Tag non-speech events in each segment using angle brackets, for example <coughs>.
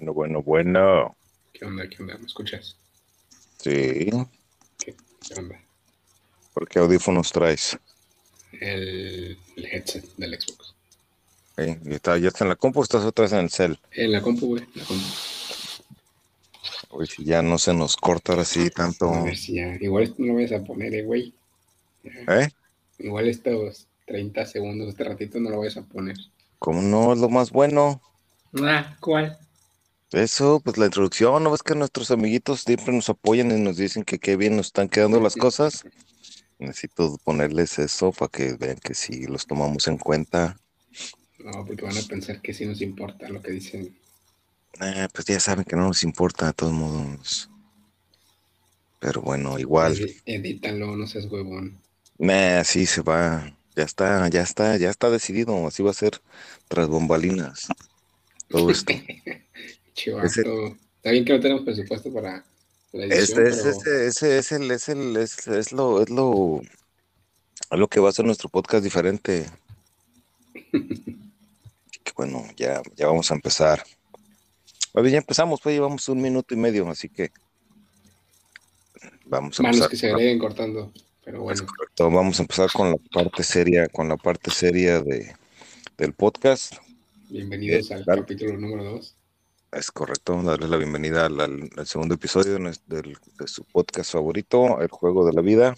Bueno, bueno, bueno. ¿Qué onda? ¿Qué onda? ¿Me escuchas? Sí. ¿Qué, qué onda? ¿Por qué audífonos traes? El, el headset del Xbox. Sí, ¿y está- ¿Ya está en la compu o estás otra vez en el cel? En la compu, güey. La compu. Uy, si ya no se nos corta ahora sí tanto. A ver si ya. Igual esto no lo vayas a poner, eh, güey. ¿Eh? Igual estos 30 segundos, este ratito no lo vayas a poner. ¿Cómo no? Es lo más bueno. Ah, ¿cuál? Eso, pues la introducción, ¿no ves que nuestros amiguitos siempre nos apoyan y nos dicen que qué bien nos están quedando las cosas? Necesito ponerles eso para que vean que sí los tomamos en cuenta. No, porque van a pensar que sí nos importa lo que dicen. Eh, pues ya saben que no nos importa de todos modos. Pero bueno, igual. Edítalo, no seas huevón. Nah, así se va. Ya está, ya está, ya está decidido. Así va a ser tras bombalinas. Todo esto. <laughs> Chivato. Ese- Está bien que no tenemos presupuesto para la edición, Este, es, pero ese, ese es el, es el, es, es lo, es lo, lo que va a ser nuestro podcast diferente. <laughs> Que bueno, ya, ya vamos a empezar. Oye, ya empezamos, pues llevamos un minuto y medio, así que vamos a empezar. que se agreguen cortando. Pero bueno, correcto, Vamos a empezar con la parte seria, con la parte seria de, del podcast. bienvenidos Eh, al capítulo número 2. Es correcto, darles la bienvenida al, al- al segundo episodio de, su podcast favorito, El Juego de la Vida.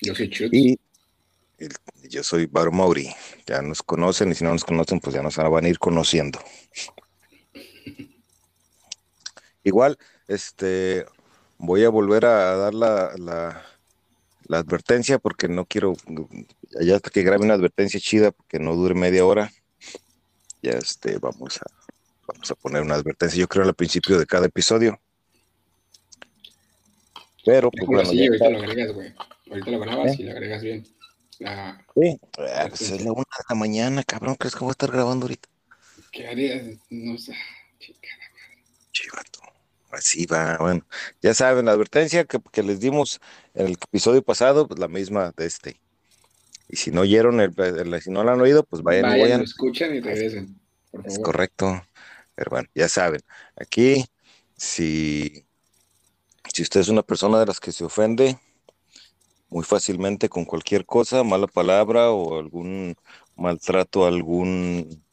Yo soy Chut. Y el- yo soy Baro Mauri. Ya nos conocen y si no nos conocen, pues ya nos van a ir conociendo. <laughs> Igual, este, voy a volver a dar la, la, la advertencia porque no quiero, ya hasta que grabe una advertencia chida, porque no dure media hora, ya este, vamos a, vamos a poner una advertencia, yo creo al principio de cada episodio. Pero, pues bueno, ya ahorita lo agregas, güey. Ahorita lo grabas ¿Eh? y lo agregas bien. Sí. Ah, pues es la una de la mañana, cabrón. ¿Crees que voy a estar grabando ahorita? ¿Qué harías? No sé. Chingada. Chivato. Así va. Bueno, ya saben, la advertencia que, que les dimos en el episodio pasado, pues la misma de este. Y si no oyeron, el, el- si no la han oído, pues vayan, y Vayan, vayan. lo escuchan y regresen. Por Es favor. correcto. Pero bueno, ya saben. Aquí, si, si usted es una persona de las que se ofende muy fácilmente con cualquier cosa, mala palabra o algún maltrato, algún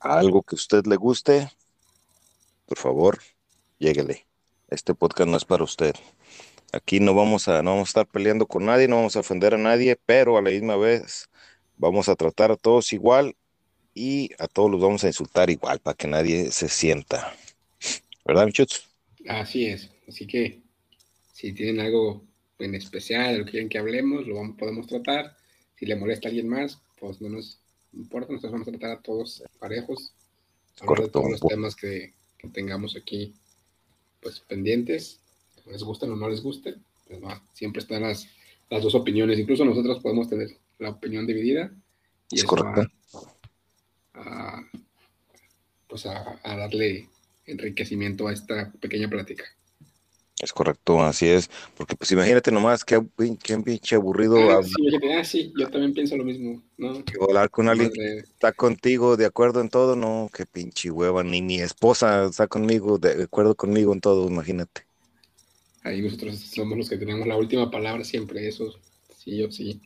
algo que usted le guste, por favor, lléguele. Este podcast no es para usted. Aquí no vamos a, no vamos a estar peleando con nadie, no vamos a ofender a nadie, pero a la misma vez vamos a tratar a todos igual y a todos los vamos a insultar igual para que nadie se sienta. ¿Verdad, Michutz? Así es. Así que si tienen algo en especial, lo que quieren que hablemos, lo vamos, podemos tratar. Si le molesta a alguien más, pues no nos importa. Nosotros vamos a tratar a todos parejos. De Correcto. todos los temas que, que tengamos aquí pues pendientes. Les gusten o no les gusten. Pues va, siempre están las, las dos opiniones. Incluso nosotros podemos tener la opinión dividida. Y Es correcto. va a, pues a, a darle enriquecimiento a esta pequeña plática. Es correcto, así es. Porque pues imagínate nomás qué, qué pinche aburrido Ah, sí, ah, sí, yo también pienso lo mismo, ¿no? hablar con alguien que está contigo de acuerdo en todo, no, qué pinche hueva, ni mi esposa está conmigo, de acuerdo conmigo en todo, imagínate. ahí nosotros somos los que tenemos la última palabra siempre, eso sí o sí.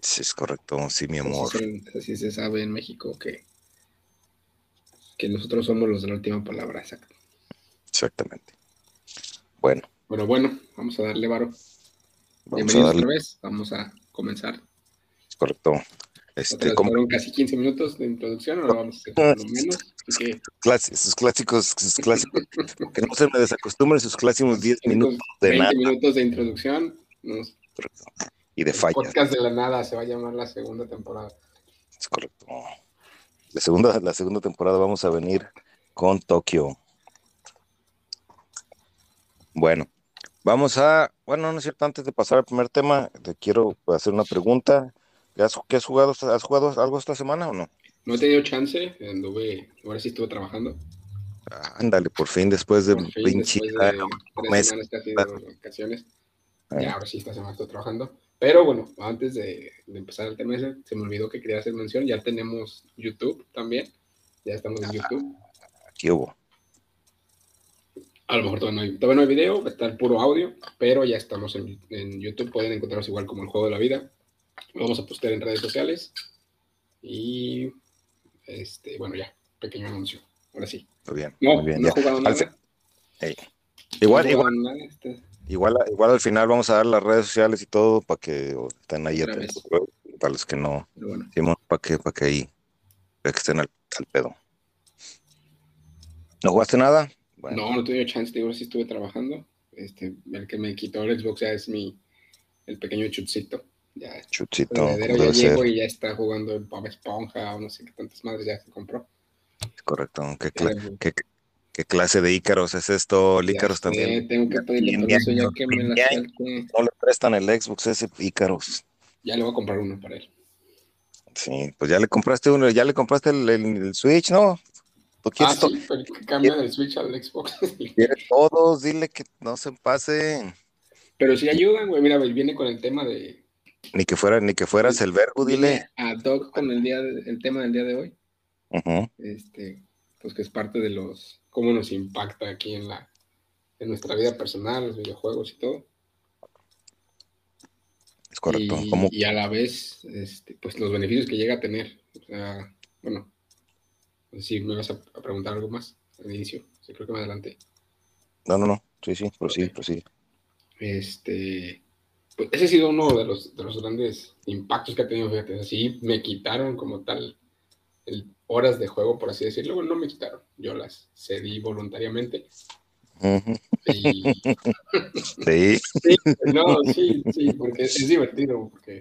Sí, es correcto, sí, mi Así, amor. así se sabe en México que, que nosotros somos los de la última palabra, exacto. Exactamente. Bueno, Pero bueno, vamos a darle varo. a Bienvenidos darle, otra vez, vamos a comenzar. es correcto. Este, como fueron casi 15 minutos de introducción, ahora vamos a hacer lo menos, <laughs> que sus clásicos, sus clásicos, <laughs> que no se me desacostumbren sus clásicos 10 minutos de 20 nada. minutos de introducción. Nos, Y de fallas. podcast de la nada se va a llamar la segunda temporada. Es correcto. La segunda, la segunda temporada vamos a venir con Tokio. Bueno, vamos a, bueno, no es cierto, antes de pasar al primer tema, te quiero hacer una pregunta. ¿Qué has, qué has jugado? ¿Has jugado algo esta semana o no? No he tenido chance, anduve, ahora sí estuve trabajando. Ah, Ándale, por fin, después de Por fin, pinche después de año, tres meses. casi de vacaciones. Ya, ahora sí, esta semana estoy trabajando. Pero bueno, antes de, de empezar el tema ese, se me olvidó que quería hacer mención. Ya tenemos YouTube también. Ya estamos en YouTube. ¿Qué hubo? A lo mejor todavía no hay, todavía no hay video, va a estar puro audio, pero ya estamos en, en YouTube. Pueden encontrarnos igual como el juego de la vida. Lo vamos a postear en redes sociales. Y este, bueno, ya, pequeño anuncio. Ahora sí. Muy bien. No, muy bien. no he jugado nada. Igual, No igual, nada, este, igual, igual al final vamos a dar las redes sociales y todo para que estén ahí atentos. Para los que no, bueno. Simón, para que, para que ahí para que estén al, al pedo. ¿No jugaste nada? Bueno, No, no tuve chance, digo, sí estuve trabajando. Este, el que me quitó el Xbox ya es mi, el pequeño chutcito. Ya, como ya llego y ya está jugando el Bob Esponja o no sé qué tantas madres ya se compró. Correcto. ¿Qué, Ya, cla- qué- qué clase de Ícaros es esto? El Ícaros sé, también. Tengo que pedirle permiso ya que me la salte. No le prestan el Xbox ese Ícaros. Ya le voy a comprar uno para él. Sí, pues ya le compraste uno, ya le compraste el, el- el Switch, ¿no? ¿Tú Ah, quieres, sí, pero que cambia del Switch al Xbox. <laughs> quieres todos? Dile que no se pase. pero sí ayudan, güey. Mira, viene con el tema de. Ni que fuera, ni que fueras el verbo, dile. A Doc con el, día de- el tema del día de hoy. Ujú, este, pues que es parte de los, cómo nos impacta aquí en la, en nuestra vida personal, los videojuegos y todo. Es correcto. Y, ¿Cómo? y a la vez, este, pues los beneficios que llega a tener. O sea, bueno, no sé si me vas a, a preguntar algo más al inicio. Sí, creo que más adelante. No, no, no. Sí, sí, prosigue, Ok. prosigue. Este, pues ese ha sido uno de los, de los grandes impactos que ha tenido, fíjate. Así me quitaron como tal el- horas de juego, por así decirlo. No me quitaron. Yo las cedí voluntariamente. Y, <laughs> Sí, Sí, no, sí, sí, porque es, es divertido, porque,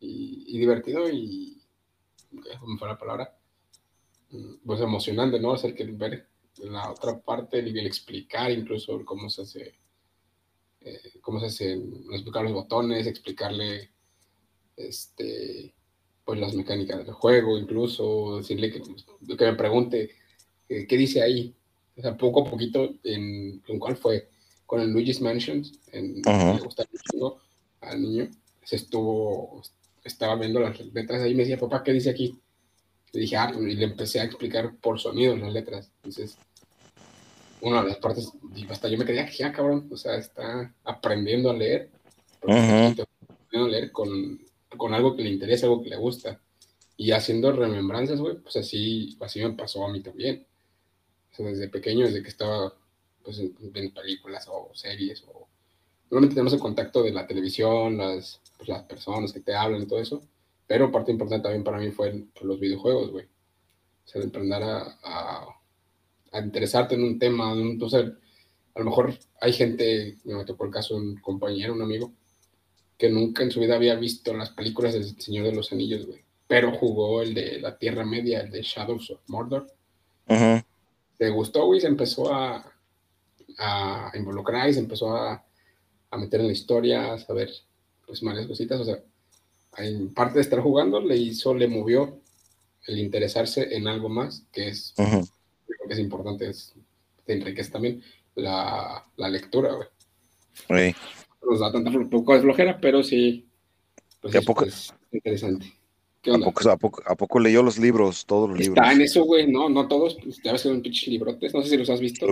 y, y divertido y, ¿cómo fue la palabra? Mm, Pues emocionante, ¿no? Hacer que ver la otra parte y el explicar incluso cómo se hace, eh, cómo se hace, explicar los botones, explicarle, este, pues las mecánicas del juego, incluso decirle que, que me pregunte eh, qué dice ahí, o sea, poco a poquito, en, ¿en cuál fue? Con el Luigi's Mansion, en, le gusta mucho al niño, se estuvo, estaba viendo las letras ahí me decía, papá, ¿qué dice aquí? Le dije, ah, pues, y le empecé a explicar por sonido las letras. Entonces, una de las partes, hasta yo me quedé, ya cabrón, o sea, está aprendiendo a leer, aprendiendo a leer con, con algo que le interesa, algo que le gusta, y haciendo remembranzas, güey, pues así, así me pasó a mí también. O sea, desde pequeño, desde que estaba pues, en, películas o series, o normalmente tenemos el contacto de la televisión, las, pues, las personas que te hablan y todo eso, pero parte importante también para mí fue pues, los videojuegos, güey. O sea, de emprender a, interesarte en un tema, en un- o sea, a lo mejor hay gente, me tocó el caso un compañero, un amigo, que nunca en su vida había visto las películas del Señor de los Anillos, güey, pero jugó el de la Tierra Media, el de Shadows of Mordor, le gustó, güey, se empezó a, a involucrar y se empezó a, a meter en la historia, a saber, pues, varias cositas, o sea, en parte de estar jugando, le hizo, le movió el interesarse en algo más, que es, creo que es importante, es, te enriquece también la, la lectura, güey. Ey, Nos da tanta poco de flojera, pero sí, pues ¿Y a poco- es interesante. ¿Qué ¿A onda? poco, a, poco, ¿A poco leyó los libros, todos los libros? Está en eso, güey, no, no todos, pues, ya ves que son pinches librotes, no sé si los has visto.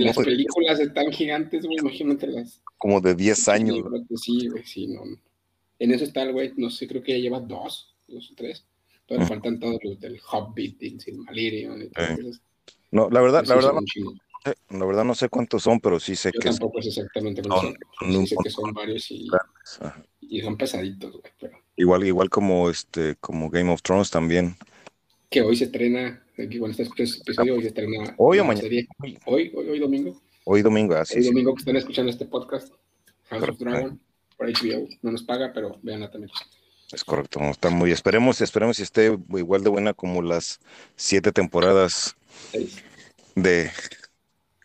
Las películas están gigantes, güey, imagínate las Como de 10 años. librotes, Sí, güey, sí, no. En eso está el güey, no sé, creo que ya lleva dos, dos o tres. Todavía faltan todos los del Hobbit, y Silmarillion y todas Eh. No, la verdad, la verdad, son sé, la verdad no sé cuántos son, pero sí sé Yo que tampoco sé exactamente cuántos son. Sí sé que son varios y, son pesaditos, güey, pero igual, igual como este, como Game of Thrones también. que hoy se estrena, aquí cuando está este episodio, hoy se estrena Hoy o mañana. serie. Hoy, hoy, hoy domingo. Hoy domingo, así Hoy domingo que están escuchando este podcast, House of. Dragon, por HBO. No nos paga, pero véanla también. es correcto. Está muy, esperemos, esperemos si esté igual de buena como las siete temporadas Seis. de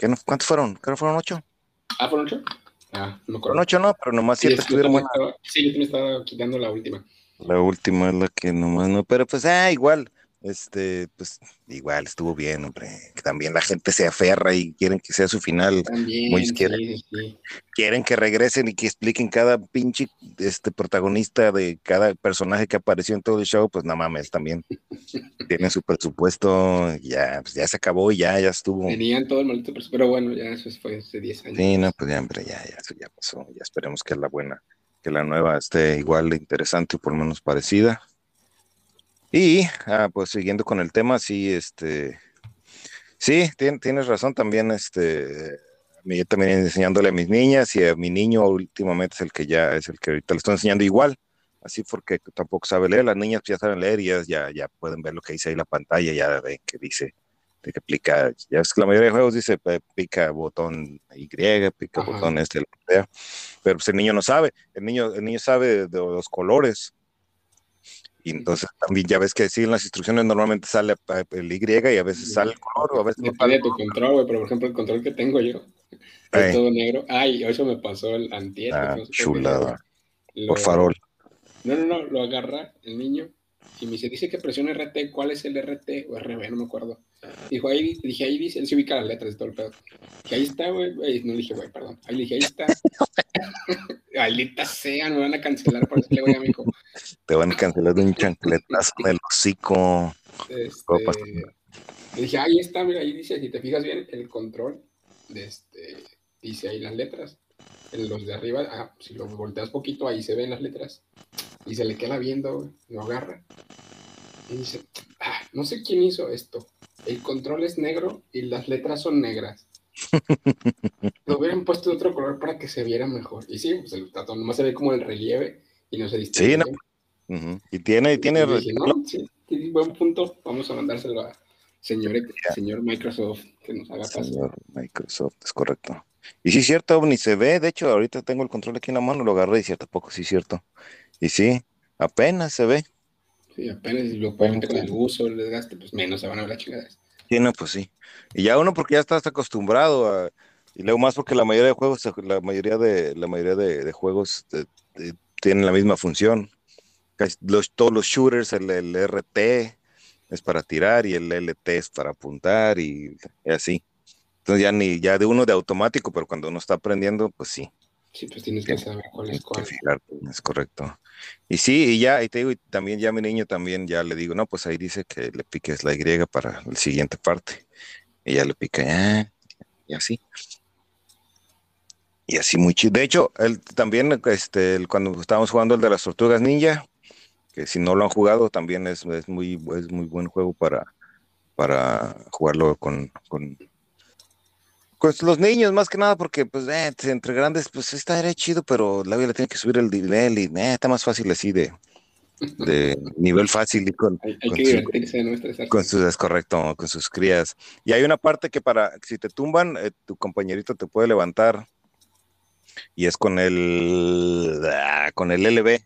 ¿qué no? ¿Cuántos fueron? Creo que fueron ocho. Ah, ¿fueron ocho? Ah, no me Fueron acuerdo. ocho, no, pero nomás Sí, siete es que yo estuvieron buenas. estaba- sí, yo también estaba quitando la última. La última es la que nomás no, pero pues ah, igual, este, pues igual estuvo bien, hombre. También la gente se aferra y quieren que sea su final. También, Muy sí, quieren, sí. quieren que regresen y que expliquen cada pinche este protagonista de cada personaje que apareció en todo el show, pues no mames, también tienen su presupuesto, ya, pues ya se acabó y ya, ya estuvo. Tenían todo el maldito presupuesto, pero bueno, ya eso fue hace 10 años. Sí, no, pues ya, hombre, ya, ya, eso ya pasó. Ya esperemos que la buena, que la nueva esté igual de interesante o por lo menos parecida. Y, ah, pues siguiendo con el tema, sí, este, sí, tien- tienes razón también, este, yo también enseñándole a mis niñas y a mi niño últimamente es el que ya, es el que ahorita le estoy enseñando igual, así porque tampoco sabe leer, las niñas ya saben leer y ya, ya pueden ver lo que dice ahí la pantalla, ya ven que dice, de que pica, ya es que la mayoría de juegos dice eh, pica botón Y, pica Ajá. botón este, pero pues el niño no sabe, el niño, el niño sabe de los colores. Y entonces también ya ves que sí, en las instrucciones normalmente sale eh, el Y y a veces sale el color o a veces Depende de tu control, güey, pero por ejemplo, el control que tengo yo es todo negro. Ay, eso me pasó el antier. Ah, no sé qué chulada. día. Por Lo- farol. No, no, no, lo agarra el niño y me dice, dice que presione RT, ¿cuál es el RT o RB? No me acuerdo. Dijo, ahí, dije, ahí dice, él se ubica las letras y todo el pedo. Dije, ahí está, güey, no le dije, güey, perdón. Ahí le dije, ahí está. <laughs> <laughs> Maldita sea, me van a cancelar por decirle, güey, a mi hijo. Te van a cancelar de un chancletazo en el hocico. Este, le dije, ahí está, mira, ahí dice, si te fijas bien, el control, de este, dice ahí las letras. En los de arriba, ah, si lo volteas poquito, ahí se ven las letras. Y se le queda viendo, güey, lo agarra. Y dice, ah, no sé quién hizo esto. El control es negro y las letras son negras. <laughs> Lo hubieran puesto de otro color para que se viera mejor. Y sí, pues el tato nomás se ve como el relieve y no se distingue. Sí, no. Y tiene, y tiene. Y dije, no, sí, sí, buen punto. Vamos a mandárselo a señor, señor Microsoft que nos haga caso. Señor Microsoft, es correcto. Y sí, es cierto, ni se ve. De hecho, ahorita tengo el control aquí en la mano, lo agarré y cierto, poco, sí, es cierto. Y sí, apenas se ve. Sí, apenas, lo- obviamente con el uso, el desgaste, pues menos se van a ver las chingadas. Sí, no, pues sí. Y ya uno porque ya estás acostumbrado a, y luego más porque la mayoría de juegos, la mayoría de, la mayoría de, juegos eh, eh, tienen la misma función. Todos los shooters, el, el RT es para tirar y el LT es para apuntar y, y así. Entonces ya ni, ya de uno de automático, pero cuando uno está aprendiendo, pues sí. Sí, pues tienes que saber cuál es cuál. es correcto. Y sí, y ya, y te digo, y también ya mi niño también ya le digo, no, pues ahí dice que le piques la Y para la siguiente parte. Y ya le pica, ah, y así. Y así muy chido. De hecho, él también, este, el- cuando estábamos jugando el de las tortugas ninja, que si no lo han jugado, también es, es muy, es muy buen juego para, para jugarlo con, con, con los niños, más que nada, porque pues eh, entre grandes, pues está era chido, pero la vida le tiene que subir el nivel y eh, está más fácil así de, de nivel fácil y con, Hay, hay con que su- divertirse, no con sus, es correcto, con sus crías. Y hay una parte que para, si te tumban, eh, tu compañerito te puede levantar y es con el, ah, con el LB.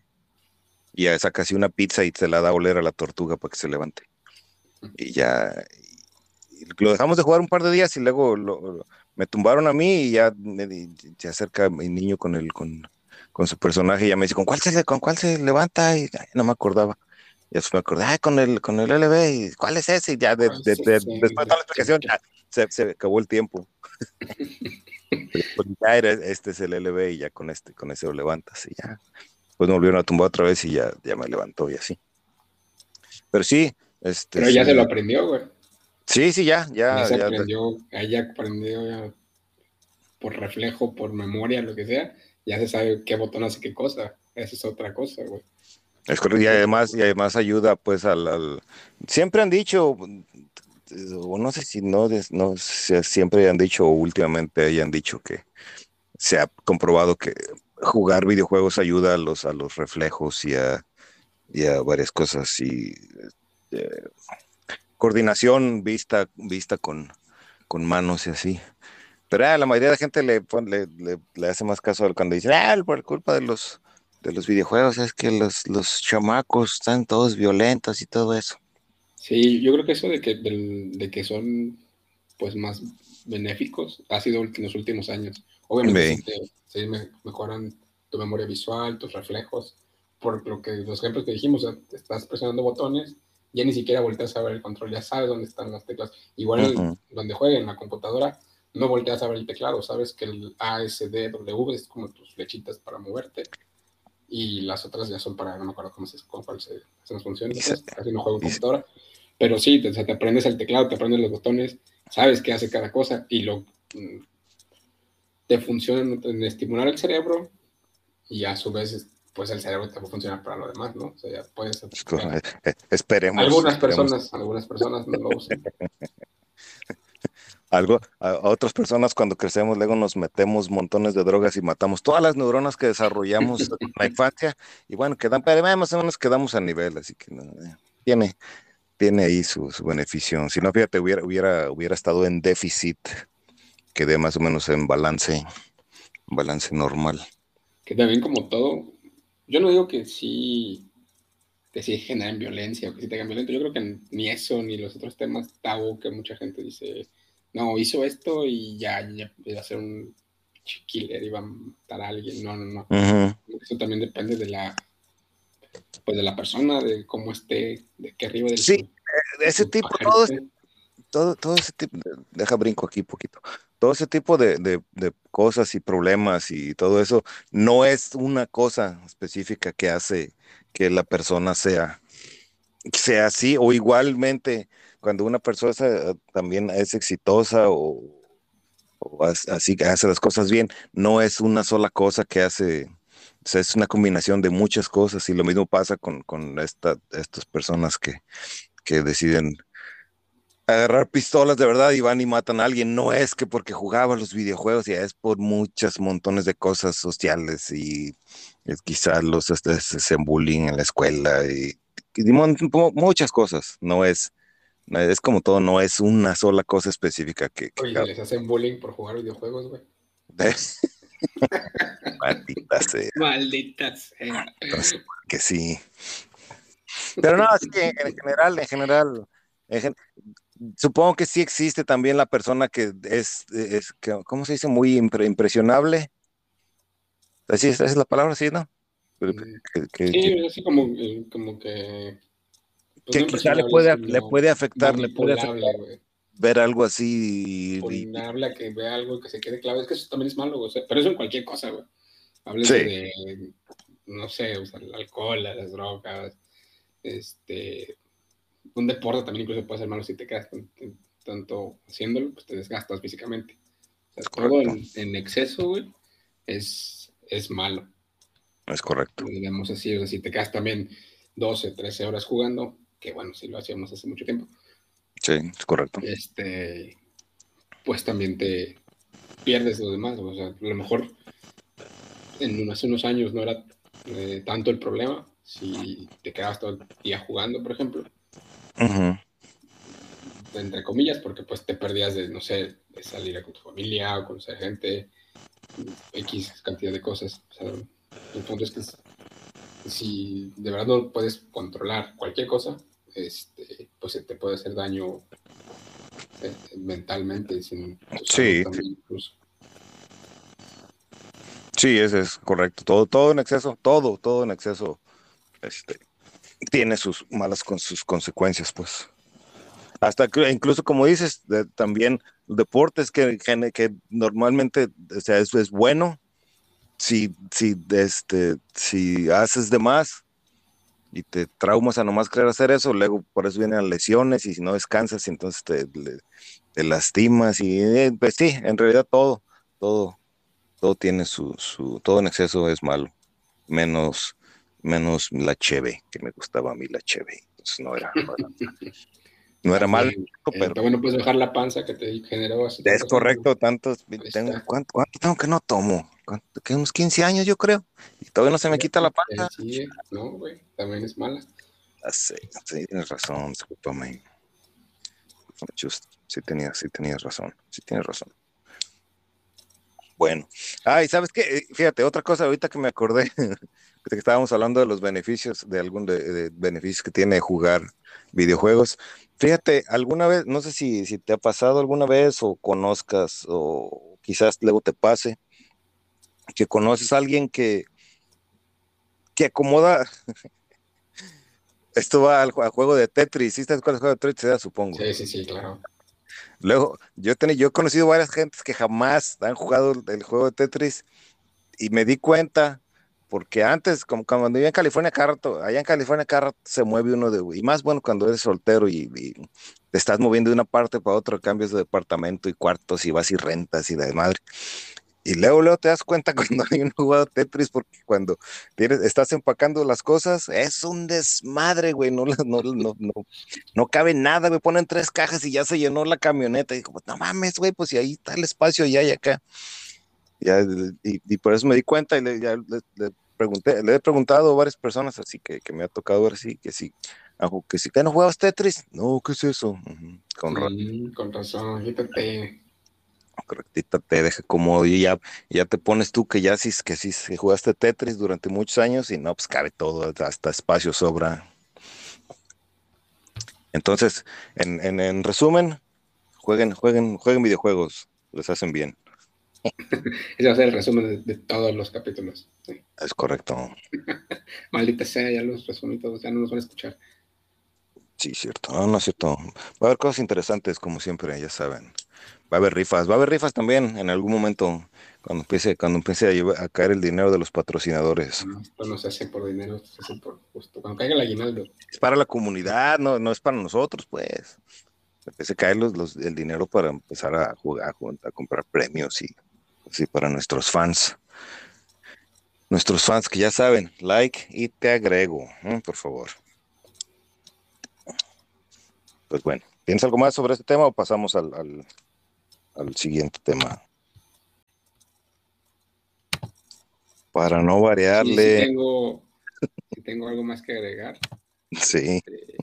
Y ya saca así una pizza y se la da a oler a la tortuga para que se levante. Y ya, y lo dejamos de jugar un par de días y luego lo- lo- me tumbaron a mí y ya me se acerca mi niño con el, con, con su personaje y ya me dice, ¿con cuál se, con cuál se levanta? Y ay, no me acordaba. Y después me acordé, "Ah, con el, con el LB, ¿y ¿cuál es ese? Y ya de- ¿Cuál de- es de- ese? después de toda la explicación, ya se, se acabó el tiempo. <laughs> Pues ya era, este es el LB y ya con este, con ese lo levantas y ya. Pues me volvieron a tumbar otra vez y ya, ya me levantó y así. Pero sí, este. Pero ya sí. se lo aprendió, güey. Sí, sí, ya, ya, Ya aprendió, ya aprendió ya por reflejo, por memoria, lo que sea. Ya se sabe qué botón hace qué cosa. Esa es otra cosa, güey. Es correcto, y además, y además ayuda pues al, al- siempre han dicho, o no sé si no, no siempre han dicho o últimamente hayan dicho que se ha comprobado que jugar videojuegos ayuda a los, a los reflejos y a, y a varias cosas y eh, coordinación vista, vista con, con manos y así. Pero ah, la mayoría de la gente le, le, le- le hace más caso cuando dice, ah, por culpa de los de los videojuegos es que los, los chamacos están todos violentos y todo eso. Sí, yo creo que eso de que, del- de que son pues más benéficos ha sido en los últimos años. Obviamente Sí. sí te- sí me- mejoran tu memoria visual, tus reflejos, por lo que los ejemplos que dijimos, estás presionando botones ya ni siquiera volteas a ver el control, ya sabes dónde están las teclas. Igual donde jueguen en la computadora, no volteas a ver el teclado, sabes que el A, S, D, W es como tus flechitas para moverte y las otras ya son para, no me acuerdo cómo se, cómo se, se nos funciona, casi no juego en computadora, pero sí, te, te aprendes el teclado, te aprendes los botones, sabes qué hace cada cosa y lo mm, te funciona en estimular el cerebro y a su vez pues el cerebro te va a funcionar para lo demás, ¿no? O sea, ya puedes... Eh, esperemos. Algunas personas, algunas personas no lo usan. <laughs> algo, a, otras personas cuando crecemos luego nos metemos montones de drogas y matamos todas las neuronas que desarrollamos <laughs> en la infancia y bueno, quedan, pero más o menos quedamos a nivel, así que eh, tiene, tiene ahí su, beneficio. Si no, fíjate, hubiera, hubiera, hubiera estado en déficit, quedé más o menos en balance, balance normal. Que también como todo, yo no digo que sí que sí generen violencia o que sí tengan violencia, yo creo que ni eso ni los otros temas tabú que mucha gente dice no, hizo esto y ya, ya iba a ser un killer, iba a matar a alguien. No, no, no. Eso también depende de la pues de la persona, de cómo esté, de qué arriba del Sí, eh, ese tipo, todo, todo, todo ese tipo, deja brinco aquí un poquito. Todo ese tipo de, de, cosas y problemas y todo eso no es una cosa específica que hace que la persona sea, sea así o igualmente cuando una persona también es exitosa o, así que hace las cosas bien, no es una sola cosa que hace, es una combinación de muchas cosas y lo mismo pasa con, estas personas que, que deciden agarrar pistolas de verdad y van y matan a alguien. No es que porque jugaba los videojuegos, ya es por muchas montones de cosas sociales y quizás los este, se bullying en la escuela y, muchas cosas. No es es como todo, no es una sola cosa específica que. Oye, les hacen bullying por jugar videojuegos, güey. <laughs> Maldita sea. Maldita sea. que sí. Pero no, así que en general, en general, supongo que sí existe también la persona que es, es ¿cómo se dice? Muy impresionable. Así esa es la palabra, sí, ¿no? sí, así como, eh, como que que quizá le puede, le puede afectar, le puede afectar ver algo así. Y, habla que vea algo que se quede claro, es que eso también es malo, pero eso en cualquier cosa, güey. Hables de, no sé, usar el alcohol, las drogas, este, un deporte también incluso puede ser malo si te quedas tanto haciéndolo, pues te desgastas físicamente. O sea, todo en, exceso, güey, es, es malo. Es correcto. Digamos así, o sea, si te quedas también 12, 13 horas jugando, que bueno, sí lo hacíamos hace mucho tiempo. Sí, es correcto. Este, pues también te pierdes lo demás. O sea, a lo mejor en hace unos años no era eh, tanto el problema si te quedabas todo el día jugando, por ejemplo. Entre comillas, porque pues te perdías de, no sé, de salir con tu familia o conocer gente, X cantidad de cosas. O sea, el punto es que si de verdad no puedes controlar cualquier cosa, este, pues te puede hacer daño eh, mentalmente. Sin sí. Sí, eso es correcto. Todo, todo en exceso, todo, todo en exceso, este, tiene sus malas con sus consecuencias, pues. Hasta que, incluso como dices, también deportes que, que normalmente o sea, eso es bueno. Si, si, este, si haces de más, y te traumas a nomás querer hacer eso, luego por eso vienen lesiones y si no descansas, entonces te, te lastimas y eh, pues sí, en realidad todo, todo, todo tiene su, su, todo en exceso es malo, menos, menos la cheve, que me gustaba a mí la cheve, entonces no era, <laughs> no era mal. Pero bueno, puedes dejar la panza que te generó. Es correcto, tantos, tengo, ¿cuánto, ¿cuánto, tengo que no tomo? que unos 15 años, yo creo. Y todavía no se me quita la pata. Sí, no, güey, también es mala. Ah, sí, sí, tienes razón, discúlpame. Just, sí tenías, sí tenías razón, sí tienes razón. Bueno, ay, ¿sabes qué? Eh, fíjate, otra cosa ahorita que me acordé, <laughs> que estábamos hablando de los beneficios, de algún de, beneficios que tiene jugar videojuegos. Fíjate, alguna vez, no sé si, si te ha pasado alguna vez o conozcas o quizás luego te pase, que conoces a alguien que, que acomoda, <laughs> esto va al, juego de Tetris. ¿Sí sabes cuál es el juego de Tetris? Supongo. Sí, sí, sí, claro. Luego, yo, yo he conocido varias gentes que jamás han jugado el juego de Tetris y me di cuenta porque antes, como cuando vivía en California, cada allá en California, cada se mueve uno de, y más bueno cuando eres soltero y, te estás moviendo de una parte para otra, cambios de departamento y cuartos y vas y rentas y la madre. Y luego, luego te das cuenta <laughs> cuando hay un jugado Tetris, porque cuando tienes, estás empacando las cosas, es un desmadre, güey, no, no, no, no, no cabe nada, güey, ponen tres cajas y ya se llenó la camioneta, y como, no mames, güey, pues y ahí está el espacio, ya y acá. Ya, y, por eso me di cuenta y le, ya le, pregunté, le he preguntado a varias personas así que, que me ha tocado ver sí, que sí, que sí, que no juegas Tetris. No, ¿qué es eso? con, con razón, quítate. Correctita, te deja como y ya, ya te pones tú que ya sí, que sí jugaste Tetris durante muchos años y no, pues cabe todo, hasta espacio sobra. Entonces, en, en, en resumen, jueguen, jueguen, jueguen videojuegos, les hacen bien. <laughs> Ese va a ser el resumen de, todos los capítulos. Es correcto. <laughs> Maldita sea, ya los resumí todos, ya no nos van a escuchar. Sí, cierto. No, no es cierto. Va a haber cosas interesantes, como siempre, ya saben. Va a haber rifas. Va a haber rifas también en algún momento, cuando empiece, cuando empiece a, caer el dinero de los patrocinadores. No, esto no se hace por dinero, esto se hace por justo. Cuando caiga el aguinaldo. Es para la comunidad, no, no es para nosotros, pues. Empiece a caer los, el dinero para empezar a jugar, a comprar premios y Sí, para nuestros fans. Nuestros fans que ya saben, like y te agrego, por favor. Pues bueno, ¿tienes algo más sobre este tema o pasamos al, al, siguiente tema? Para no variarle. Sí, tengo, tengo algo más que agregar. Sí. Este,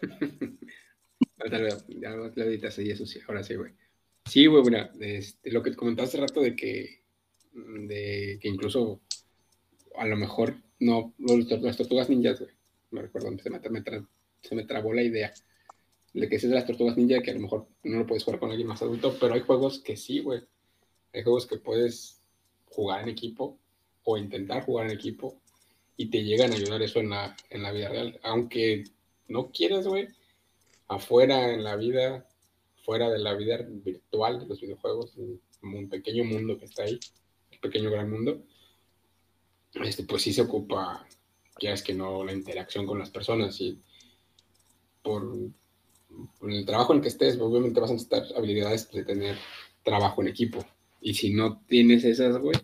<laughs> ya lo editas y eso sí, ahora sí, güey. Sí, güey, bueno, este, lo que comentaste hace rato de que, de que incluso a lo mejor no, las tortugas ninjas, güey, me recuerdo, se me, se me trabó la idea de que es de las tortugas ninja que a lo mejor no lo puedes jugar con alguien más adulto, pero hay juegos que sí, güey. Hay juegos que puedes jugar en equipo o intentar jugar en equipo y te llegan a ayudar eso en la, en la vida real. Aunque no quieras, güey, afuera en la vida fuera de la vida virtual de los videojuegos, un, pequeño mundo que está ahí, un pequeño gran mundo, este, pues sí se ocupa, ya es que no, la interacción con las personas y por, el trabajo en el que estés, obviamente vas a necesitar habilidades de tener trabajo en equipo. Y si no tienes esas, güey,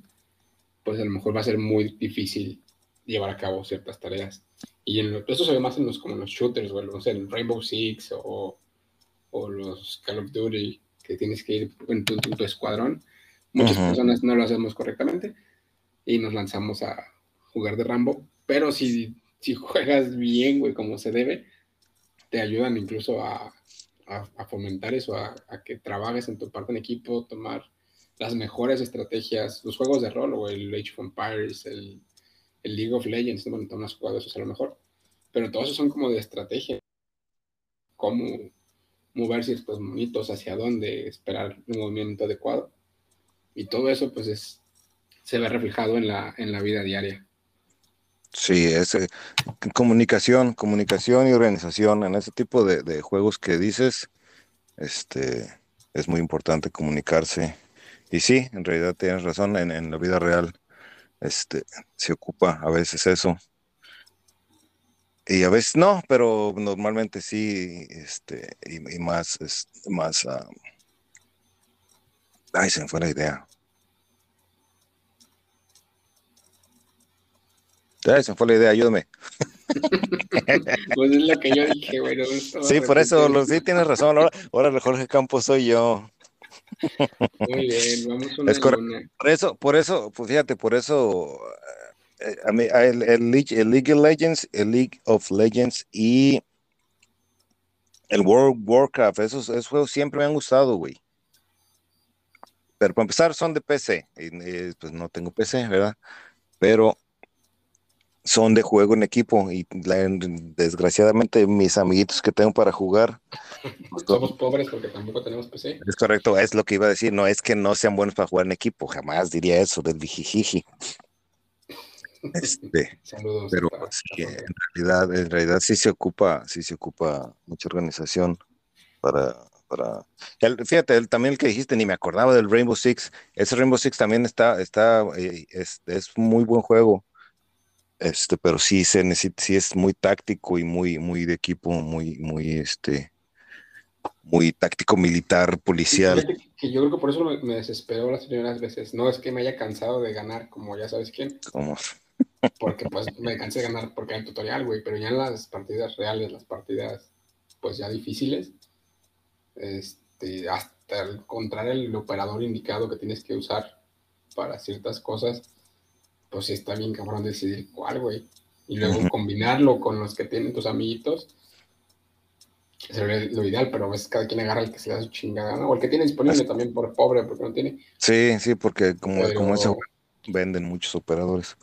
pues a lo mejor va a ser muy difícil llevar a cabo ciertas tareas. Y en eso se ve más en los, como los shooters, güey, no sé, en Rainbow Six o o los Call of Duty, que tienes que ir en tu, escuadrón. Muchas personas no lo hacemos correctamente y nos lanzamos a jugar de Rambo, pero si, si juegas bien, güey, como se debe, te ayudan incluso a, a, fomentar eso, a, que trabajes en tu parte en equipo, tomar las mejores estrategias, los juegos de rol o el Age of Empires, el, el League of Legends, bueno, no has jugado eso a lo mejor, pero todos esos son como de estrategia, cómo mover ciertos monitos, hacia dónde, esperar un movimiento adecuado. Y todo eso pues es, se ve reflejado en la, en la vida diaria. Sí, es eh, comunicación, comunicación y organización en ese tipo de, juegos que dices, este, es muy importante comunicarse. Y sí, en realidad tienes razón, en, en la vida real este, se ocupa a veces eso. Y a veces no, pero normalmente sí, este, y, más, es, más, uh, ay, se me fue la idea. Ay, se me fue la idea, ayúdame. <laughs> pues es lo que yo dije, bueno. Sí, por eso, lo, sí tienes razón, ahora, ahora Jorge Campos soy yo. Muy bien, vamos a una, Por eso, por eso, pues fíjate, por eso eh, el, el, League of Legends, el League of Legends y el World Warcraft, esos, juegos siempre me han gustado, güey. Pero para empezar son de PC, y, pues no tengo PC, ¿verdad? Pero son de juego en equipo y desgraciadamente mis amiguitos que tengo para jugar. Pues, Somos pobres porque tampoco tenemos PC. Es correcto, es lo que iba a decir, no es que no sean buenos para jugar en equipo, jamás diría eso del dijijiji. Este, Saludos. pero sí, en realidad, en realidad sí se ocupa, sí se ocupa mucha organización para, para. El- fíjate, el- también el que dijiste, ni me acordaba del Rainbow Six. Ese Rainbow Six también está, está, eh, es, es muy buen juego. Este, pero sí se necesita, sí es muy táctico y muy, muy de equipo, muy, muy, este, muy táctico militar, policial. que- yo creo que por eso me, me desesperó las primeras veces. No es que me haya cansado de ganar, como ya sabes quién, Como, porque pues me cansé de ganar porque era el tutorial, güey, pero ya en las partidas reales, las partidas pues ya difíciles, este, hasta encontrar el operador indicado que tienes que usar para ciertas cosas, pues sí está bien cabrón decidir cuál, güey. Y luego combinarlo con los que tienen tus amiguitos. Sería lo ideal, pero a veces cada quien agarra el que se le da su chingada, gana, O el que tiene disponible también por pobre, porque no tiene. sí, sí, porque como, Pero, como ese venden muchos operadores.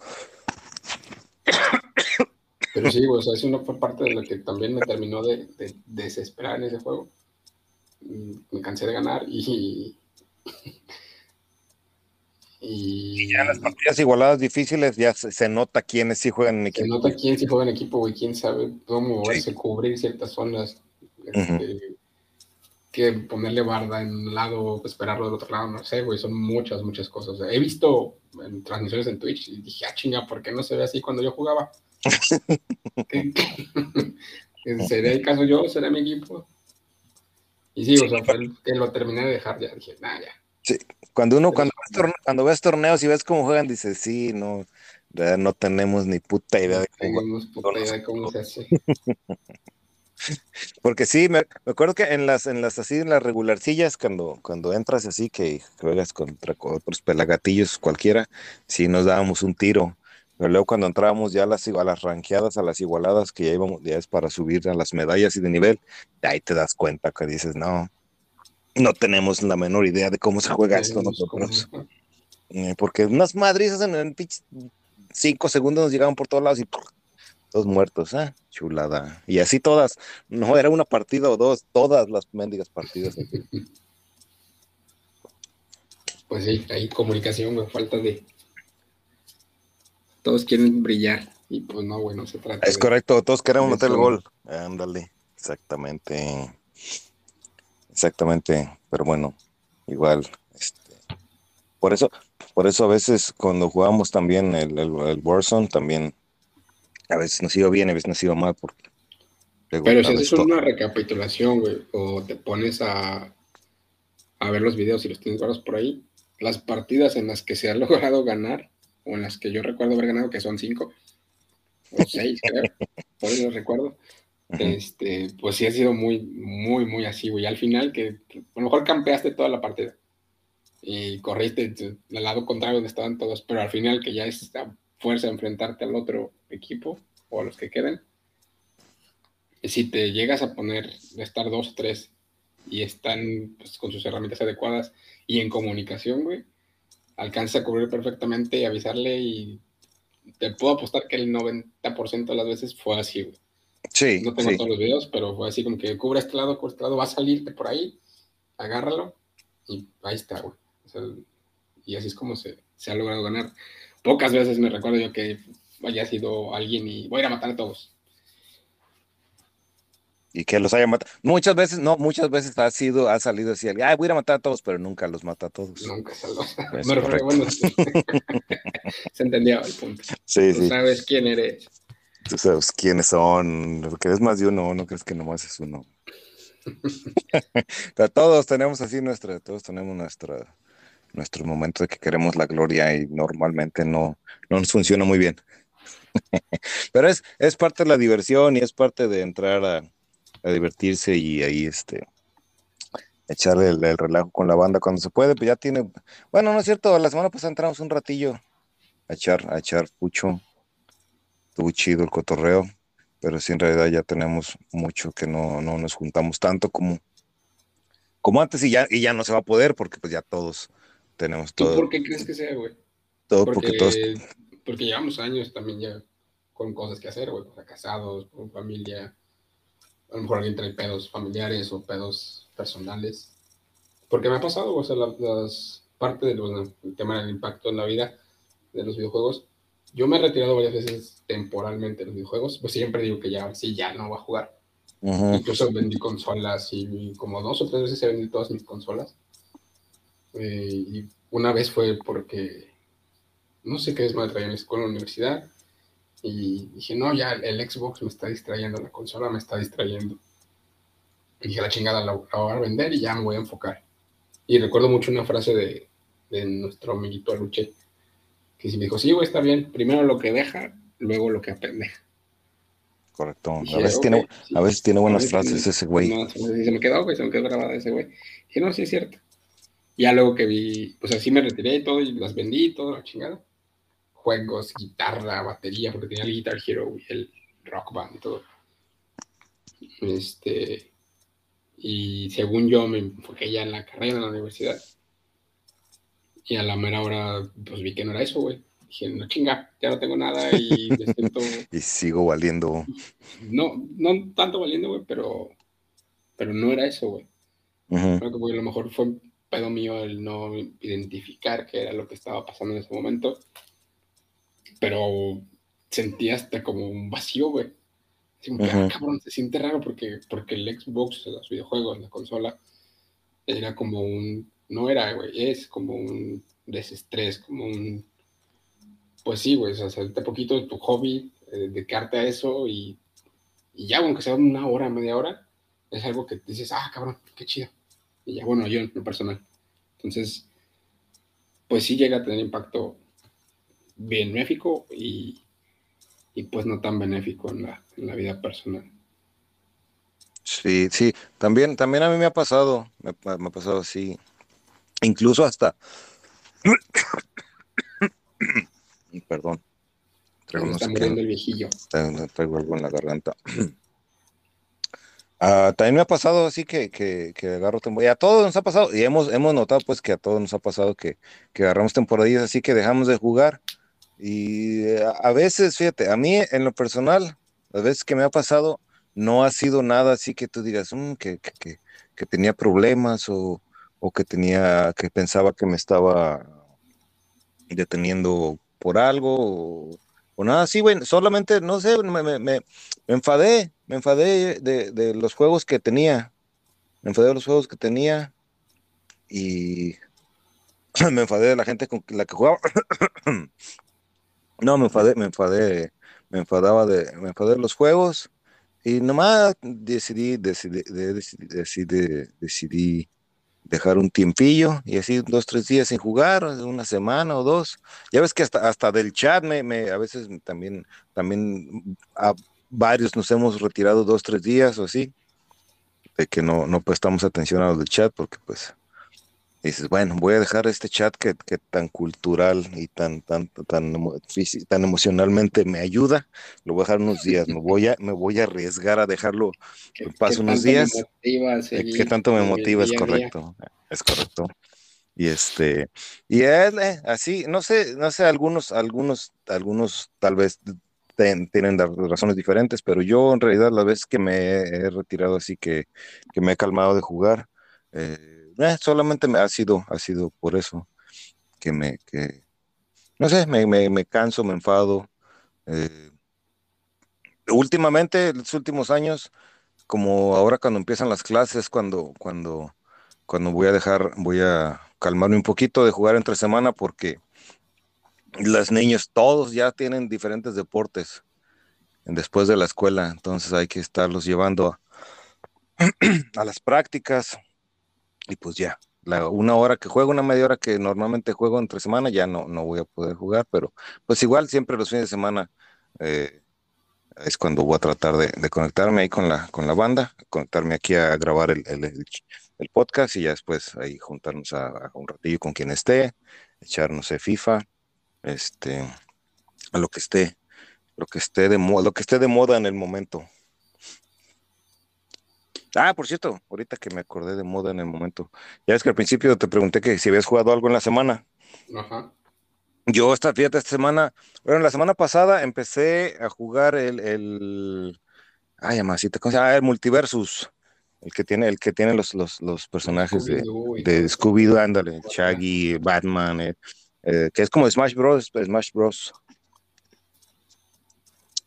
Pero sí, o sea, eso no fue parte de lo que también me terminó de, de desesperar en ese juego. Mm, Me cansé de ganar <laughs> y. Y, Ya en las partidas igualadas difíciles ya se, se nota quiénes sí juegan en se equipo. nota quién sí juega en equipo, güey, quién sabe cómo moverse, cubrir ciertas zonas, este, que ponerle barda en un lado, esperarlo del otro lado, no sé, güey, son muchas, muchas cosas. O he visto en transmisiones en Twitch y dije, ah, chinga, ¿por qué no se ve así cuando yo jugaba? ¿Qué- qué- ¿Sería el caso yo? ¿Será mi equipo? Y sí, o sea, fue el que lo terminé de dejar ya, dije, nah, ya. Cuando uno, cuando ves, torne- cuando ves torneos y ves cómo juegan, dices, sí, no, no tenemos ni puta idea de cómo juegan. Tenemos puta idea de cómo se hace. <laughs> Porque sí, me, me acuerdo que en las, en las así, en las regularcillas, cuando, cuando entras así, que juegas contra otros pelagatillos cualquiera, sí nos dábamos un tiro. Pero luego cuando entrábamos ya a las, a las ranqueadas, a las igualadas, que ya íbamos, ya es para subir a las medallas y de nivel, ahí te das cuenta que dices, no, no tenemos la menor idea de cómo se juega esto nosotros. Eh, Porque unas madrizas en, en pinches cinco segundos nos llegaban por todos lados y. todos muertos, ah, chulada. Y así todas, no era una partida o dos, todas las mendigas partidas. Pues sí, hay comunicación, güey, falta de. Todos quieren brillar. Y pues no, güey, no se trata Es de- correcto, todos queremos meter el gol. Ándale, exactamente. Exactamente, pero bueno, igual, este, por eso, por eso a veces cuando jugamos también el, el, el Warzone, también a veces nos iba bien, a veces nos iba mal, porque luego, Pero si haces una recapitulación, güey, o te pones a, a ver los videos y los tienes guardados por ahí, las partidas en las que se ha <laughs> logrado ganar, o en las que yo recuerdo haber ganado, que son cinco o <laughs> seis, creo, por eso recuerdo, este, pues sí ha sido muy, muy, muy así, güey. Al final, que que a lo mejor campeaste toda la partida y corriste al lado contrario donde estaban todos, pero al final, que ya es a fuerza enfrentarte al otro equipo o a los que queden, y si te llegas a poner, a estar dos o tres y están pues, con sus herramientas adecuadas y en comunicación, güey, alcanza a cubrir perfectamente y avisarle y te puedo apostar que el 90% de las veces fue así, güey. Sí, No tengo sí. todos los videos, pero fue así como que cubre este lado, cubre este lado, va a salirte por ahí, agárralo y ahí está, güey. O sea, y así es como se, se ha logrado ganar. Pocas veces me recuerdo yo que haya sido alguien y voy a ir a matar a todos. Y que los haya matado. Muchas veces, no, muchas veces ha sido, ha salido así, ay, voy a ir a matar a todos, pero nunca los mata a todos. Nunca salgo. Es me refiero, correcto. bueno, sí. <laughs> se entendía el punto. Sí, Tú sí. sabes quién eres. Tú sabes quiénes son, porque es más de uno, no crees que nomás es uno. Pero <laughs> <laughs> todos tenemos así nuestra, todos tenemos nuestra, nuestros momentos de que queremos la gloria y normalmente no, no nos funciona muy bien. <laughs> Pero es, es parte de la diversión y es parte de entrar a, a divertirse y ahí este echarle el, el relajo con la banda cuando se puede, pues ya tiene, bueno, no es cierto, la semana pasada entramos un ratillo a echar, a echar pucho, estuvo chido el cotorreo, pero sí en realidad ya tenemos mucho que no, no nos juntamos tanto como, como antes y ya, y ya no se va a poder porque pues ya todos tenemos ¿Tú todo, por qué crees que sea, güey? todo Porque, porque todos, porque llevamos años también ya con cosas que hacer, güey, casados, con familia. A lo mejor alguien trae pedos familiares o pedos personales. Porque me ha pasado, o sea, la- las parte del bueno, el tema del impacto en la vida de los videojuegos, yo me he retirado varias veces temporalmente de los videojuegos, pues siempre digo que ya, sí, ya no voy a jugar. Incluso vendí consolas y como dos o tres veces he vendido todas mis consolas. Eh, y una vez fue porque no sé qué es más traía en la escuela o la universidad. Y dije, no, ya el Xbox me está distrayendo, la consola me está distrayendo. Y dije, la chingada, la, voy a vender y ya me voy a enfocar. Y recuerdo mucho una frase de, de nuestro amiguito Aluche, que si me dijo, sí, güey, está bien, primero lo que deja, luego lo que aprende. Correcto. a, veces tiene, a veces tiene buenas frases ese güey. se me quedó, güey, se me quedó grabada ese güey. Dije, no, sí es cierto. Ya luego que vi, pues así me retiré y todo y las vendí todo, la chingada. Juegos, guitarra, batería, porque tenía el Guitar Hero y el Rock Band y todo. Este, y según yo me enfoqué ya en la carrera en la universidad. Y a la mera hora, pues vi que no era eso, güey. Dije, no chinga, ya no tengo nada y <laughs> me siento. y sigo valiendo. No, no tanto valiendo, güey, pero, pero no era eso, güey. Creo que a lo mejor fue pedo mío el no identificar qué era lo que estaba pasando en ese momento. Pero sentía hasta como un vacío, güey. Ah, cabrón, se siente raro porque, porque el Xbox, los videojuegos, la consola, era como un, no era, güey, es como un desestrés, como un, pues sí, güey, o sea, un poquito de tu hobby, eh, dedicarte a eso y, y ya, aunque sea una hora, media hora, es algo que dices, ah, cabrón, qué chido. Y ya, bueno, yo en lo personal. Entonces, pues sí llega a tener impacto benéfico y, y pues no tan benéfico en la, en la vida personal. Sí, sí, también, también a mí me ha pasado, me, ha pasado así, incluso hasta, <coughs> perdón, traigo, está muriendo el viejillo. Traigo, algo en la garganta. <coughs> Ah, también me ha pasado así que, que, que agarro temporada. Y a todos nos ha pasado, y hemos, hemos notado pues que a todos nos ha pasado que, que agarramos temporadillas así que dejamos de jugar. Y eh, a, veces, fíjate, a mí en lo personal, las veces que me ha pasado, no ha sido nada así que tú digas mm, que, que, tenía problemas o, o, que tenía, que pensaba que me estaba deteniendo por algo o, o nada así, güey. Solamente, no sé, me, me, me enfadé, me enfadé de, de, los juegos que tenía. Me enfadé de los juegos que tenía y <clears throat> me enfadé de la gente con la que jugaba. <clears throat> no, me enfadé, me enfadé, me enfadaba de, me enfadé los juegos y nomás decidí, decidí, decidí, decidí dejar un tiempillo y así dos, tres días sin jugar, una semana o dos. Ya ves que hasta, hasta del chat me, me a veces también, también a varios nos hemos retirado dos, tres días o así, de que no, no prestamos atención a los del chat porque pues dices, bueno, voy a dejar este chat que, que tan cultural y tan, tan, tan, tan emocionalmente me ayuda, lo voy a dejar unos días, me voy a, me voy a arriesgar a dejarlo, <laughs> paso unos días. ¿Qué tanto me motiva? Es correcto, es correcto. Y este, y él, eh, así, no sé, no sé, algunos, algunos, algunos tal vez tienen razones diferentes, pero yo en realidad la vez que me he retirado así que, que me he calmado de jugar, eh, eh, solamente me ha sido, ha sido por eso que me, que, no sé, me, me, canso, me enfado. Eh, últimamente, los últimos años, como ahora cuando empiezan las clases, cuando, cuando, cuando voy a dejar, voy a calmarme un poquito de jugar entre semana porque los niños todos ya tienen diferentes deportes después de la escuela, entonces hay que estarlos llevando a <clears throat> las prácticas, y pues ya, la, una hora que juego, una media hora que normalmente juego entre semana, ya no, no voy a poder jugar, pero pues igual siempre los fines de semana eh, es cuando voy a tratar de, conectarme ahí con la, con la banda, conectarme aquí a grabar el, el, podcast y ya después ahí juntarnos a, un ratillo con quien esté, echarnos FIFA, este, a lo que esté, lo que esté de moda, lo que esté de moda en el momento. Ah, por cierto, ahorita que me acordé de moda en el momento. Ya es que al principio te pregunté que si habías jugado algo en la semana. Ajá. Yo, esta, fíjate, esta semana, bueno, la semana pasada empecé a jugar el, el ay, amasita, ¿cómo se llama? El Multiversus, el que tiene, el que tiene los, los, los personajes de, de Scooby-Doo, ándale, Shaggy, Batman, eh, eh, que es como Smash Bros, Smash Bros.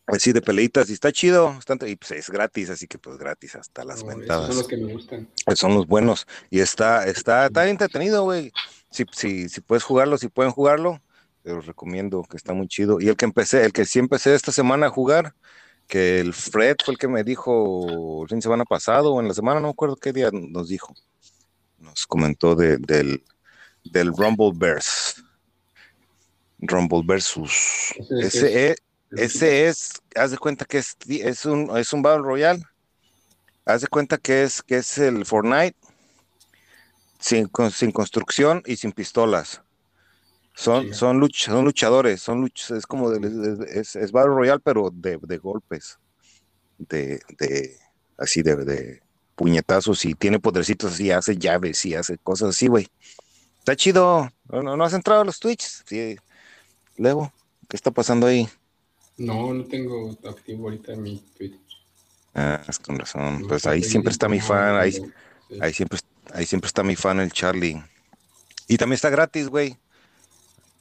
Así de peleitas y está chido, y pues es gratis, así que pues gratis hasta las No, mentadas. son los que me gustan. Pues son los buenos. Y está, está, está entretenido, güey. Si, si, si puedes jugarlo, si pueden jugarlo, te los recomiendo, que está muy chido. Y el que empecé, el que sí empecé esta semana a jugar, que el Fred fue el que me dijo el fin de semana pasado o en la semana, no me acuerdo qué día nos dijo. Nos comentó de, del, del Rumble Bears. Rumble versus. Ese es, ese es, haz de cuenta que es, es un, es un Battle Royale. Haz de cuenta que es, que es el Fortnite sin, con- sin construcción y sin pistolas. Son, Sí. son, luch- son luchadores, son luch- es como de- es, es Battle Royale, pero de, de golpes, de, de así de, de puñetazos y tiene podercitos así, hace llaves y hace cosas así, güey. Está chido. ¿No, no, no has entrado a los Twitch? Sí. Luego, ¿qué está pasando ahí? No, no tengo activo ahorita en mi Twitter. Ah, es con razón. No Pues ahí siempre está mi fan, ahí, sí. ahí siempre, ahí siempre está mi fan el Charlie. Y también está gratis, güey.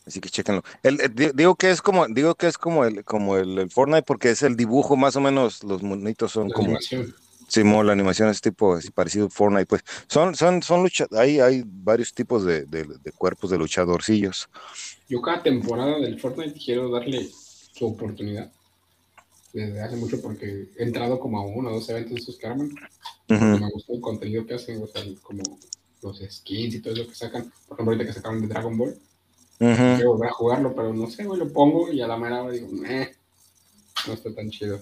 Así que chéquenlo. El, el- di- digo que es como, digo que es como el, como el, el Fortnite porque es el dibujo más o menos, los monitos son La como, animación. Simón, la animación es tipo así parecido a Fortnite, pues. Son, son, son lucha, hay, hay varios tipos de, de- de cuerpos de luchadorcillos. Yo cada temporada del Fortnite quiero darle su oportunidad. Desde hace mucho porque he entrado como a uno o dos eventos de esos que arman. Ujú, Me gusta el contenido que hacen, o sea, como los skins y todo eso que sacan. Por ejemplo, ahorita que sacaron de Dragon Ball. ujú. Quiero volver a jugarlo, pero no sé, güey, lo pongo y a la mera hora digo, eh, no está tan chido.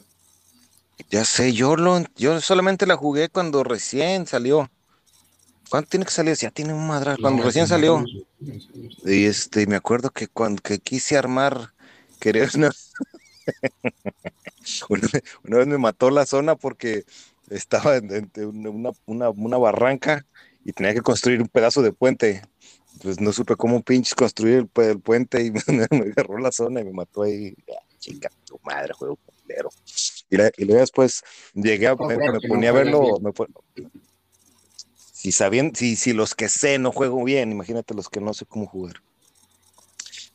Ya sé, yo lo, yo solamente la jugué cuando recién salió. ¿Cuánto tiene que salir? Ya tiene un madral. Cuando recién salió. Y este, me acuerdo que cuando que quise armar, quería <laughs> una, una, vez- me mató la zona porque estaba en, una, una, una barranca y tenía que construir un pedazo de puente. Pues no supe cómo pinches construir el, pu- el puente y <laughs> me, me agarró la zona y me mató ahí. Ah, tu madre, juego culero. Y, la- y luego después llegué a, me, me ponía a verlo. me pon- si sabían, si, si los que sé no juego bien, imagínate los que no sé cómo jugar.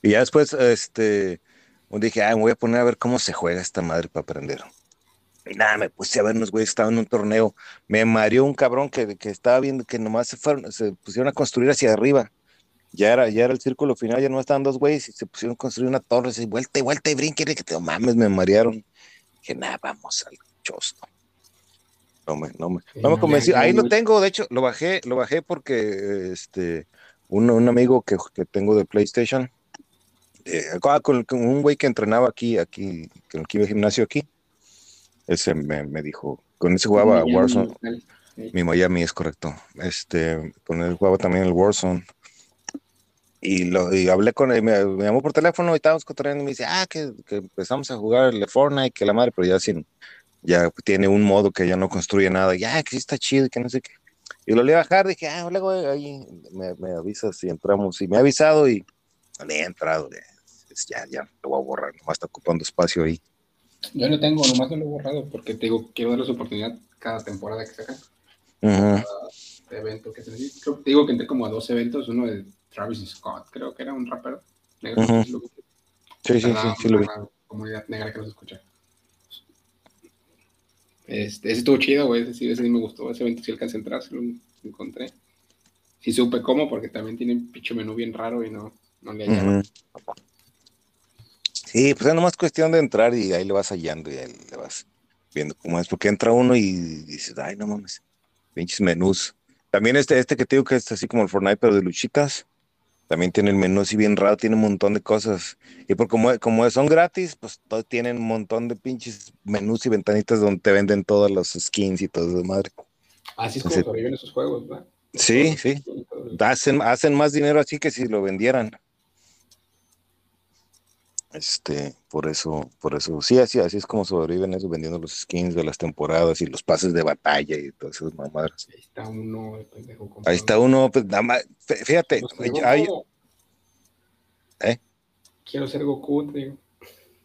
Y ya después, este, dije, ah, me voy a poner a ver cómo se juega esta madre para aprender. Y nada, me puse a ver unos güeyes, estaban en un torneo. Me mareó un cabrón que, que estaba viendo que nomás se fueron, se pusieron a construir hacia arriba. Ya era, ya era el círculo final, ya no estaban dos güeyes y se pusieron a construir una torre, así, vuelta y vuelta y brinque, que te mames, me marearon. Dije, nada, vamos al chosto. No me, no me, no me convenció. Ahí lo tengo, de hecho, lo bajé, lo bajé porque este un, un amigo que, que tengo de PlayStation, eh, ah, con, con un güey que entrenaba aquí, aquí, que iba al gimnasio aquí, ese me, me dijo, con ese jugaba Miami, Warzone, mi Miami es correcto. Este, con él jugaba también el Warzone. Y, lo, y hablé con él, me, me llamó por teléfono y estábamos cotorreando y me dice, ah, que, que empezamos a jugar el Fortnite, que la madre, pero ya sin, ya tiene un modo que ya no construye nada, ya que sí está chido, que no sé qué. Y lo le a bajar, dije, ah, luego ahí me, me avisas si entramos. Y me ha avisado y no le he entrado. ya, ya, ya, lo voy a borrar, nomás está ocupando espacio ahí. Yo lo tengo, nomás no lo he borrado porque te digo, quiero darles oportunidad cada temporada que sacan. Ujú. de evento que se. Creo, te digo que entré como a dos eventos, uno de Travis Scott, creo que era un rapero negro. Sí, sí, sí, la- sí lo vi. comunidad negra que nos escucha. Este, ese estuvo chido, güey. Ese sí, ese sí me gustó. Ese evento sí alcancé a entrar, sí lo encontré. Sí supe cómo, porque también tiene un pinche menú bien raro y no, no le. Sí, pues es nomás cuestión de entrar y ahí le vas hallando y ahí le vas viendo cómo es, porque entra uno y dices, ay, no mames, pinches menús. También este, este que te digo que es así como el Fortnite, pero de luchitas, también tiene el menú así bien raro, tiene un montón de cosas. Y por como, como son gratis, pues todos tienen un montón de pinches menús y ventanitas donde te venden todas los skins y todo eso madre. Así es como Sí. sobreviven esos juegos, ¿verdad? Sí, sí. Hacen, hacen más dinero así que si lo vendieran. Este, por eso, por eso, sí, así, así es como sobreviven eso, vendiendo los skins de las temporadas y los pases de batalla y todas esas mamadas. Ahí está uno, el pendejo. Ahí está uno, pues nada más, fí- fíjate, Quiero ser hay- Goku. ¿Eh? Quiero ser Goku, te digo.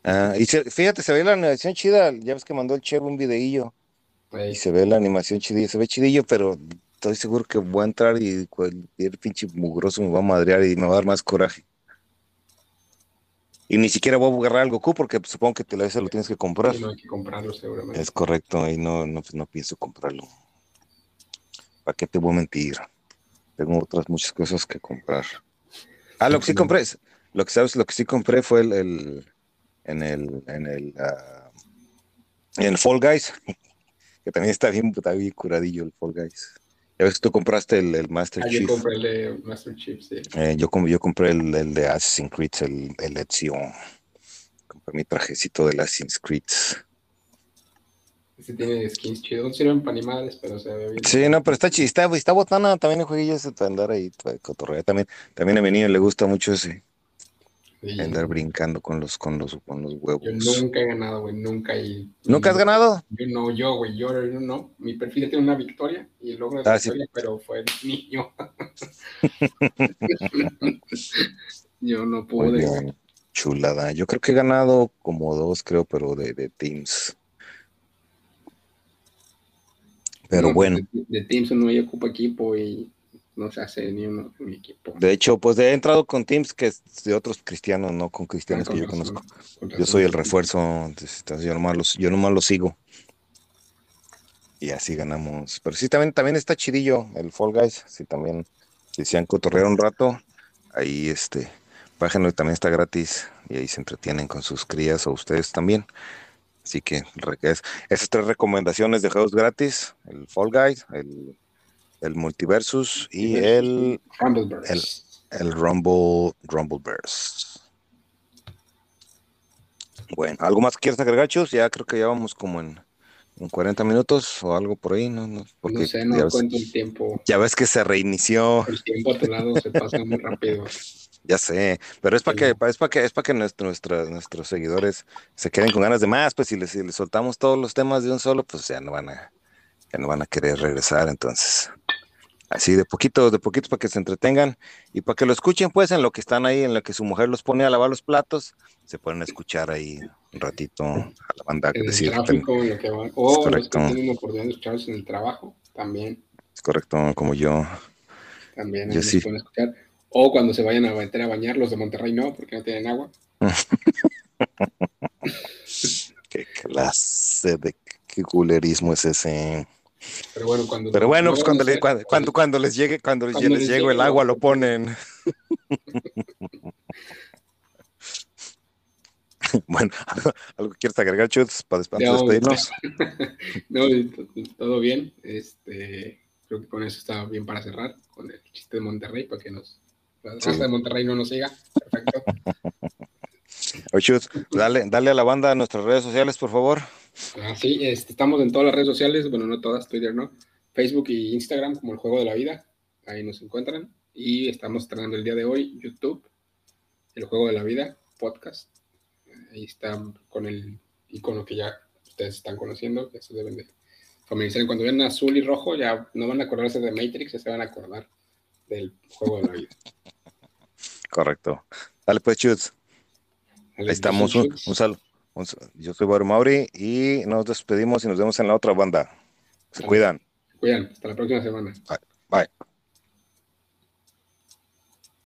ah, y se- fíjate, se ve la animación chida, ya ves que mandó el Chevo un videillo Ahí y se ve la animación chidilla, se ve chidillo, pero estoy seguro que voy a entrar y cualquier pinche mugroso me va a madrear y me va a dar más coraje. Y ni siquiera voy a agarrar al Goku porque supongo que te lo, lo tienes que comprar. no hay que comprarlo seguramente. Es correcto, y no, no, no pienso comprarlo. ¿Para qué te voy a mentir? Tengo otras muchas cosas que comprar. Ah, lo que sí compré, lo que sabes, lo que sí compré fue el, el en el, en el, uh, en el Fall Guys, <laughs> que también está bien, está bien curadillo el Fall Guys. Ya ves que tú compraste el, el Master ah, Chief. Yo compré el de Master Chief, sí. Eh, yo, yo compré el, el, de Assassin's Creed, el, el Ezio. Compré mi trajecito de Assassin's Creed. Este tiene skins chidos, no sirven para animales, pero se ve bien. Sí, no, pero está chido, está, está botana también el jueguillo ese para andar ahí, para cotorrear. También, también a mi niño le gusta mucho ese. Sí. Andar brincando con los, con los, con los huevos. Yo nunca he ganado, güey, nunca. Y, ¿Nunca has ganado? Yo no, yo, güey, yo no. Mi perfil tiene una victoria y el logro de Ah, victoria, pero fue el niño. <laughs> yo no pude. Chulada. Yo creo que he ganado como dos, creo, pero de, de Teams. Pero No, bueno, De, de Teams no yo ocupo equipo y no se hace ni uno en mi equipo. de hecho, pues he entrado con Teams que es de otros cristianos, no con cristianos que yo conozco. con Yo soy el refuerzo, entonces yo nomás los, yo nomás lo sigo. Y así ganamos. Pero sí, también, también está chidillo el Fall Guys. Sí, también, si se han cotorreado un rato, ahí este, bájenlo y también está gratis. Y ahí se entretienen con sus crías o ustedes también. Así que es- esas tres recomendaciones de juegos gratis, el Fall Guys, el, el Multiversus y el, Rumbleverse. el Rumble, Rumbleverse. Bueno, ¿algo más que quieras agregar, Chus? Ya creo que ya vamos como en, en 40 minutos o algo por ahí, ¿no? no porque no sé, ya, no ves, cuento el tiempo. ya ves que se reinició, El tiempo a tu lado se pasa muy rápido. <laughs> ya sé, pero es para que, es para que, es para que nuestro- nuestra- nuestros seguidores se queden con ganas de más, pues si les, si les soltamos todos los temas de un solo, pues ya no van a, ya no van a querer regresar, entonces. Así de poquito, de poquito para que se entretengan y para que lo escuchen, pues, en lo que están ahí, en lo que su mujer los pone a lavar los platos, se pueden escuchar ahí un ratito a la banda. En el decir, tráfico, en lo que van. Los que correcto. tienen oportunidad de escucharlos en el trabajo, también. es correcto, como yo. También Yo sí. pueden escuchar. O cuando se vayan a meter a bañar, los de Monterrey no, porque no tienen agua. <laughs> Qué clase de qué culerismo es ese. Pero bueno, cuando. Pero bueno, no pues cuando, le- hacer- cuando, cuando, cuando les llegue, cuando les, les les llegue el agua, lo ponen. <laughs> bueno, <laughs> ¿algo que quieres agregar, Chutes, para despedirnos? No, to- <laughs> todo bien. Este, creo que con eso está bien para cerrar, con el chiste de Monterrey, para que nos. La Sí. de Monterrey no nos siga. Perfecto. Oye, Chutes, dale, dale a la banda a nuestras redes sociales, por favor. Ah, sí, este, estamos en todas las redes sociales, bueno, no todas, Twitter no, Facebook y Instagram como el juego de la vida, ahí nos encuentran. Y estamos estrenando el día de hoy YouTube, el juego de la vida, podcast. Ahí está con el icono que ya ustedes están conociendo, que se deben de familiarizar. Cuando vean azul y rojo, ya no van a acordarse de Matrix, ya se van a acordar del juego de la vida. <laughs> Correcto. Dale, pues, Chutes. Ahí estamos. Un, un saludo. Yo soy Baru Mauri y nos despedimos y nos vemos en la otra banda. Se cuidan. Cuidan, hasta la próxima semana. Bye.